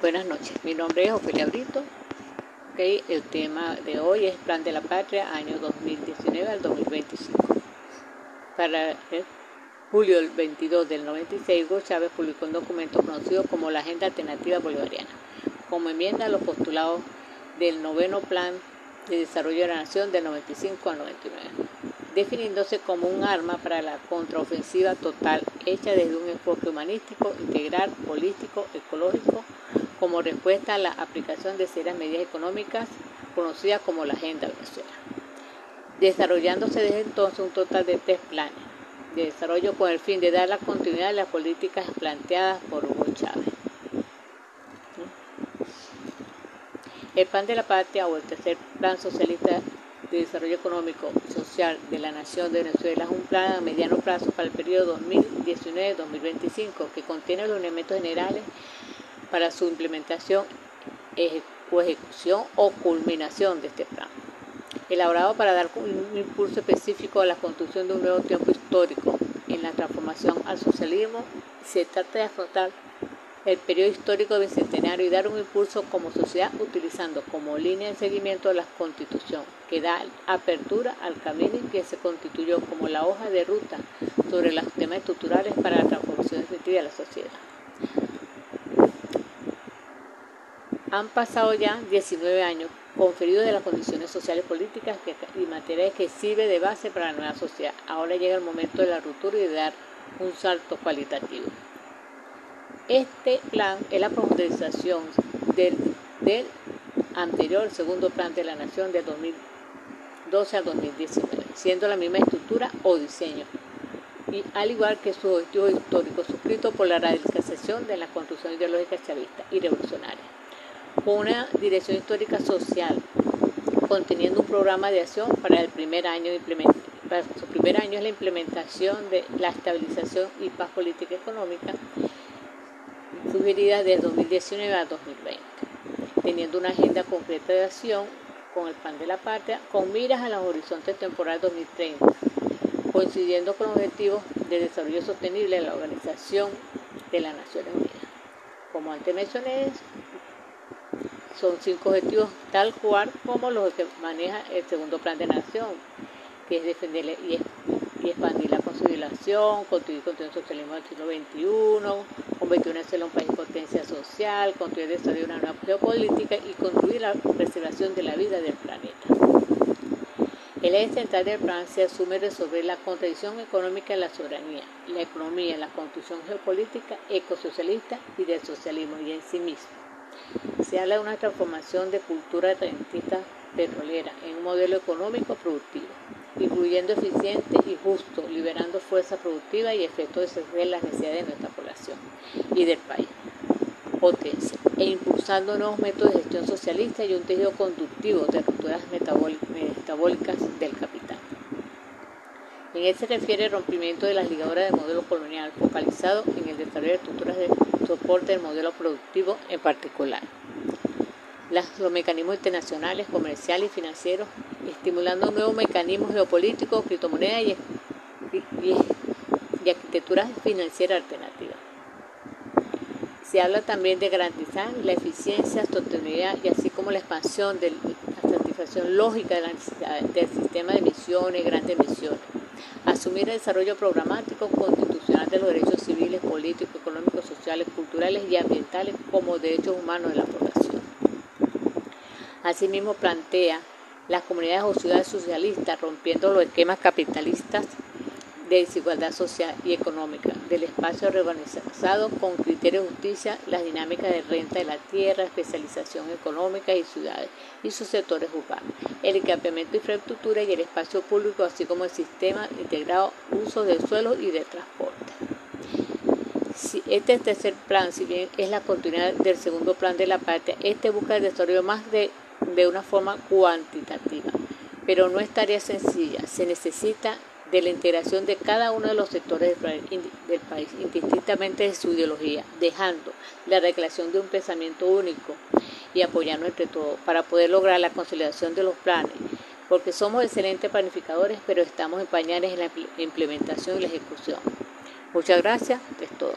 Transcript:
Buenas noches, mi nombre es Ofelia Brito. Okay, el tema de hoy es Plan de la Patria, año 2019 al 2025. Para julio del 22 del 96, Hugo Chávez publicó un documento conocido como la Agenda Alternativa Bolivariana, como enmienda a los postulados del noveno Plan de Desarrollo de la Nación del 95 al 99, definiéndose como un arma para la contraofensiva total hecha desde un enfoque humanístico, integral, político, ecológico, como respuesta a la aplicación de serias medidas económicas conocidas como la Agenda Venezuela, desarrollándose desde entonces un total de tres planes de desarrollo con el fin de dar la continuidad a las políticas planteadas por Hugo Chávez. El Plan de la Patria o el tercer Plan Socialista de Desarrollo Económico y Social de la Nación de Venezuela es un plan a mediano plazo para el periodo 2019-2025 que contiene los elementos generales para su implementación o ejecución o culminación de este plan. Elaborado para dar un impulso específico a la construcción de un nuevo tiempo histórico en la transformación al socialismo, se trata de afrontar el periodo histórico bicentenario y dar un impulso como sociedad utilizando como línea de seguimiento la constitución que da apertura al camino y que se constituyó como la hoja de ruta sobre los temas estructurales para la transformación efectiva de la sociedad. Han pasado ya 19 años conferidos de las condiciones sociales políticas y materiales que sirve de base para la nueva sociedad. Ahora llega el momento de la ruptura y de dar un salto cualitativo. Este plan es la profundización del, anterior segundo plan de la Nación de 2012 a 2019, siendo la misma estructura o diseño, y al igual que su objetivo histórico suscrito por la radicalización de la construcción ideológica chavista y revolucionaria, con una dirección histórica social, conteniendo un programa de acción para el primer año de para su primer año es la implementación de la estabilización y paz política económica sugerida de 2019 a 2020, teniendo una agenda concreta de acción con el plan de la patria con miras a los horizontes temporales 2030, coincidiendo con objetivos de desarrollo sostenible de la Organización de las Naciones Unidas. Como antes mencioné, son cinco objetivos tal cual como los que maneja el segundo plan de nación, que es defender y, expandir la consolidación, construir el socialismo del siglo XXI, convertir en un país potencia social, construir el desarrollo de una nueva geopolítica y construir la preservación de la vida del planeta. El eje central del plan asume resolver la contradicción económica de la soberanía, la economía, la construcción geopolítica ecosocialista y del socialismo y en sí mismo. Se habla de una transformación de cultura rentista petrolera en un modelo económico productivo incluyendo eficiente y justo, liberando fuerza productiva y efectos de las necesidades de nuestra población y del país. Potencia e impulsando nuevos métodos de gestión socialista y un tejido conductivo de rupturas metabólicas del capital. En él se refiere el rompimiento de las ligaduras del modelo colonial, focalizado en el desarrollo de estructuras de soporte del modelo productivo en particular. los mecanismos internacionales, comerciales y financieros estimulando nuevos mecanismos geopolíticos, criptomonedas y, y, arquitectura financiera alternativa. Se habla también de garantizar la eficiencia, sostenibilidad y así como la expansión de la satisfacción lógica del sistema de misiones, grandes misiones. Asumir el desarrollo programático constitucional de los derechos civiles, políticos, económicos, sociales, culturales y ambientales como derechos humanos de la población. Asimismo plantea las comunidades o ciudades socialistas, rompiendo los esquemas capitalistas desigualdad social y económica, del espacio reorganizado con criterios de justicia, las dinámicas de renta de la tierra, especialización económica y ciudades y sus sectores urbanos, el equipamiento de infraestructura y el espacio público, así como el sistema integrado uso del suelo y de transporte. este tercer plan, si bien es la continuidad del segundo plan de la patria, este busca el desarrollo más de de una forma cuantitativa, pero no es tarea sencilla, se necesita de la integración de cada uno de los sectores del país, indistintamente de su ideología, dejando la recreación de un pensamiento único y apoyando entre todos para poder lograr la consolidación de los planes, porque somos excelentes planificadores, pero estamos en pañales en la implementación y la ejecución. Muchas gracias, es todo.